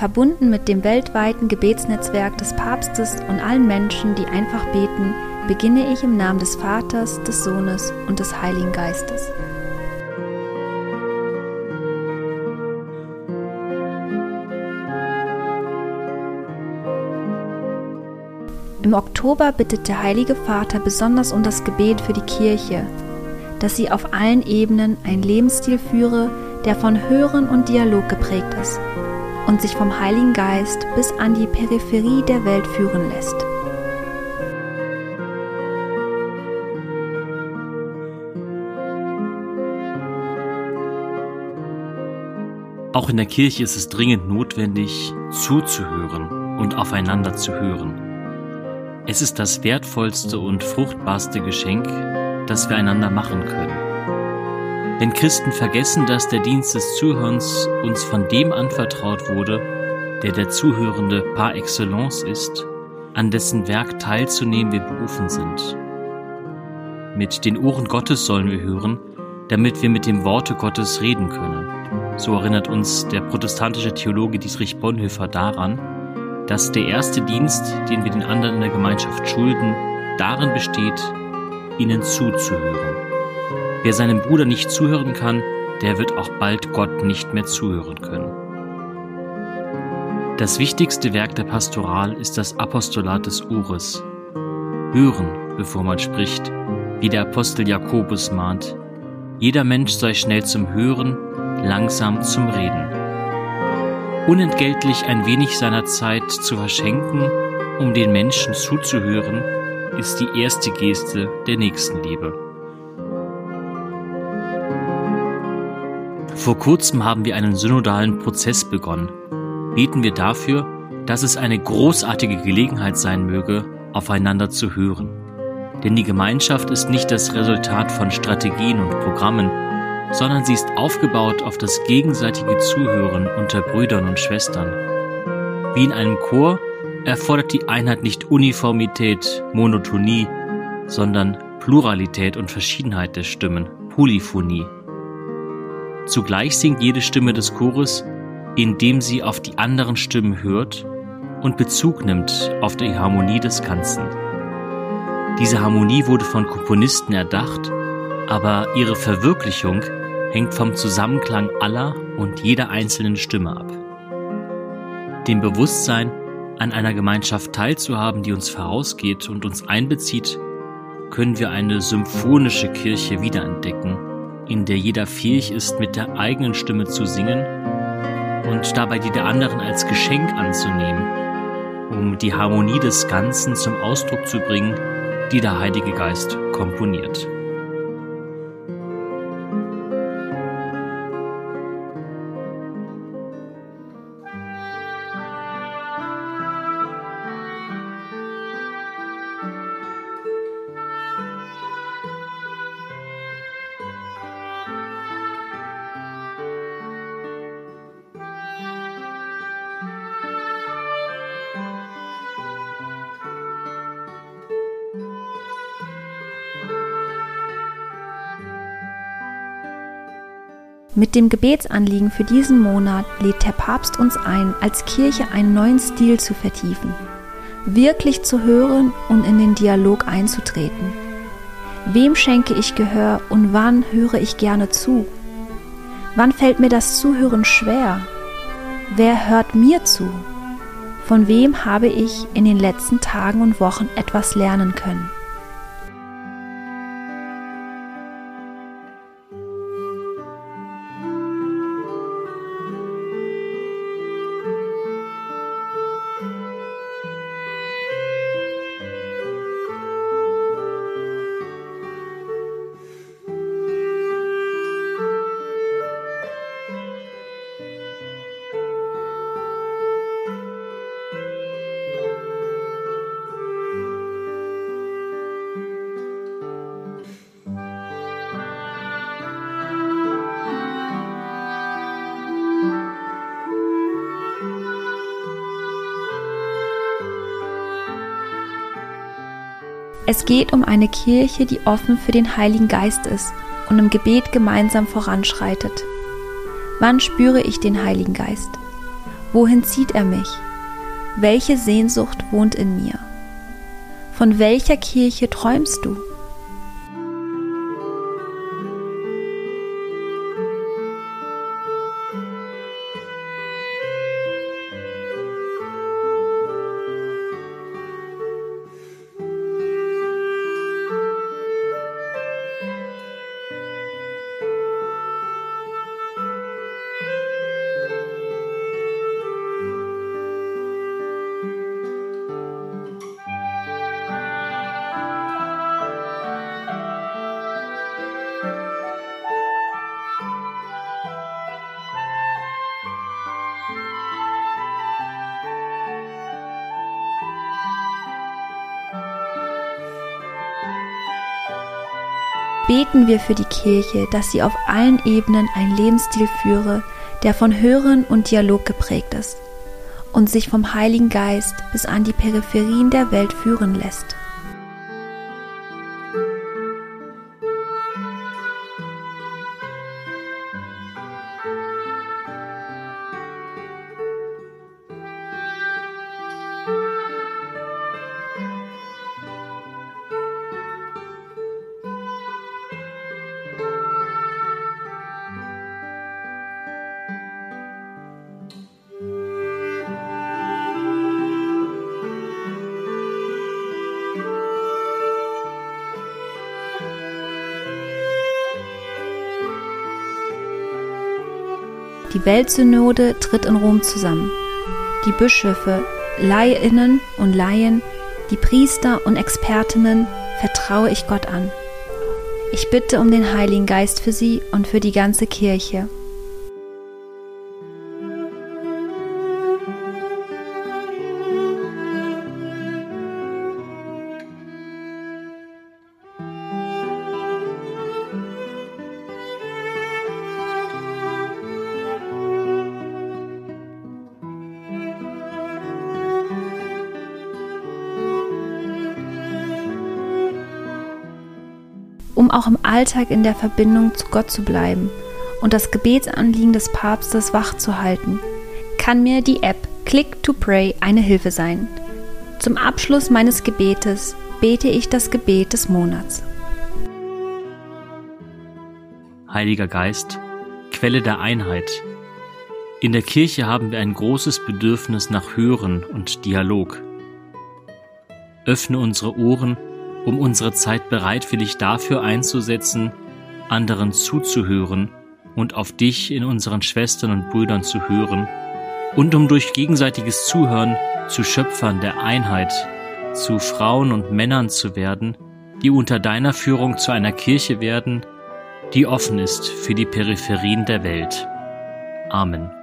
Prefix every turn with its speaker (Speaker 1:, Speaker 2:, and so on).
Speaker 1: verbunden mit dem weltweiten Gebetsnetzwerk des Papstes und allen Menschen, die einfach beten, beginne ich im Namen des Vaters, des Sohnes und des Heiligen Geistes. Im Oktober bittet der Heilige Vater besonders um das Gebet für die Kirche, dass sie auf allen Ebenen einen Lebensstil führe, der von Hören und Dialog geprägt ist und sich vom Heiligen Geist bis an die Peripherie der Welt führen lässt.
Speaker 2: Auch in der Kirche ist es dringend notwendig, zuzuhören und aufeinander zu hören. Es ist das wertvollste und fruchtbarste Geschenk, das wir einander machen können. Wenn Christen vergessen, dass der Dienst des Zuhörens uns von dem anvertraut wurde, der der Zuhörende par excellence ist, an dessen Werk teilzunehmen wir berufen sind. Mit den Ohren Gottes sollen wir hören, damit wir mit dem Worte Gottes reden können. So erinnert uns der protestantische Theologe Dietrich Bonhoeffer daran, dass der erste Dienst, den wir den anderen in der Gemeinschaft schulden, darin besteht, ihnen zuzuhören. Wer seinem Bruder nicht zuhören kann, der wird auch bald Gott nicht mehr zuhören können. Das wichtigste Werk der Pastoral ist das Apostolat des Ohres. Hören, bevor man spricht, wie der Apostel Jakobus mahnt. Jeder Mensch sei schnell zum Hören, langsam zum Reden unentgeltlich ein wenig seiner Zeit zu verschenken, um den Menschen zuzuhören, ist die erste Geste der Nächstenliebe. Vor kurzem haben wir einen synodalen Prozess begonnen. Beten wir dafür, dass es eine großartige Gelegenheit sein möge, aufeinander zu hören. Denn die Gemeinschaft ist nicht das Resultat von Strategien und Programmen, sondern sie ist aufgebaut auf das gegenseitige Zuhören unter Brüdern und Schwestern. Wie in einem Chor erfordert die Einheit nicht Uniformität, Monotonie, sondern Pluralität und Verschiedenheit der Stimmen, Polyphonie. Zugleich singt jede Stimme des Chores, indem sie auf die anderen Stimmen hört und Bezug nimmt auf die Harmonie des Ganzen. Diese Harmonie wurde von Komponisten erdacht, aber ihre Verwirklichung hängt vom Zusammenklang aller und jeder einzelnen Stimme ab. Dem Bewusstsein, an einer Gemeinschaft teilzuhaben, die uns vorausgeht und uns einbezieht, können wir eine symphonische Kirche wiederentdecken, in der jeder fähig ist, mit der eigenen Stimme zu singen und dabei die der anderen als Geschenk anzunehmen, um die Harmonie des Ganzen zum Ausdruck zu bringen, die der Heilige Geist komponiert.
Speaker 1: Mit dem Gebetsanliegen für diesen Monat lädt der Papst uns ein, als Kirche einen neuen Stil zu vertiefen, wirklich zu hören und in den Dialog einzutreten. Wem schenke ich Gehör und wann höre ich gerne zu? Wann fällt mir das Zuhören schwer? Wer hört mir zu? Von wem habe ich in den letzten Tagen und Wochen etwas lernen können? Es geht um eine Kirche, die offen für den Heiligen Geist ist und im Gebet gemeinsam voranschreitet. Wann spüre ich den Heiligen Geist? Wohin zieht er mich? Welche Sehnsucht wohnt in mir? Von welcher Kirche träumst du? Beten wir für die Kirche, dass sie auf allen Ebenen einen Lebensstil führe, der von Hören und Dialog geprägt ist und sich vom Heiligen Geist bis an die Peripherien der Welt führen lässt. Die Weltsynode tritt in Rom zusammen. Die Bischöfe, Laiinnen und Laien, die Priester und Expertinnen vertraue ich Gott an. Ich bitte um den Heiligen Geist für sie und für die ganze Kirche. Auch im Alltag in der Verbindung zu Gott zu bleiben und das Gebetsanliegen des Papstes wach zu halten, kann mir die App Click to Pray eine Hilfe sein. Zum Abschluss meines Gebetes bete ich das Gebet des Monats.
Speaker 2: Heiliger Geist, Quelle der Einheit. In der Kirche haben wir ein großes Bedürfnis nach Hören und Dialog. Öffne unsere Ohren um unsere Zeit bereitwillig dafür einzusetzen, anderen zuzuhören und auf dich in unseren Schwestern und Brüdern zu hören und um durch gegenseitiges Zuhören zu Schöpfern der Einheit, zu Frauen und Männern zu werden, die unter deiner Führung zu einer Kirche werden, die offen ist für die Peripherien der Welt. Amen.